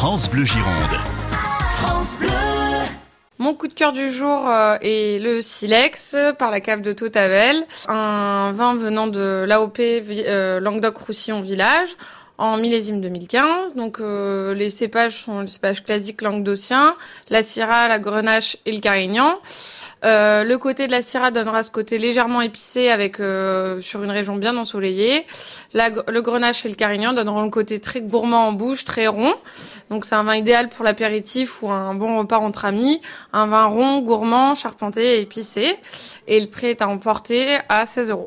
France Bleu Gironde. France Bleu. Mon coup de cœur du jour euh, est le Silex par la cave de Totavel, un vin venant de l'AOP euh, Languedoc-Roussillon Village en millésime 2015. Donc euh, les cépages sont les cépages classiques languedociens, la Syrah, la Grenache et le Carignan. Euh, le côté de la Syrah donnera ce côté légèrement épicé avec euh, sur une région bien ensoleillée. Le Grenache et le Carignan donneront le côté très gourmand en bouche, très rond. Donc c'est un vin idéal pour l'apéritif ou un bon repas entre amis. Un vin rond, gourmand, charpenté et épicé. Et le prix est à emporter à 16 euros.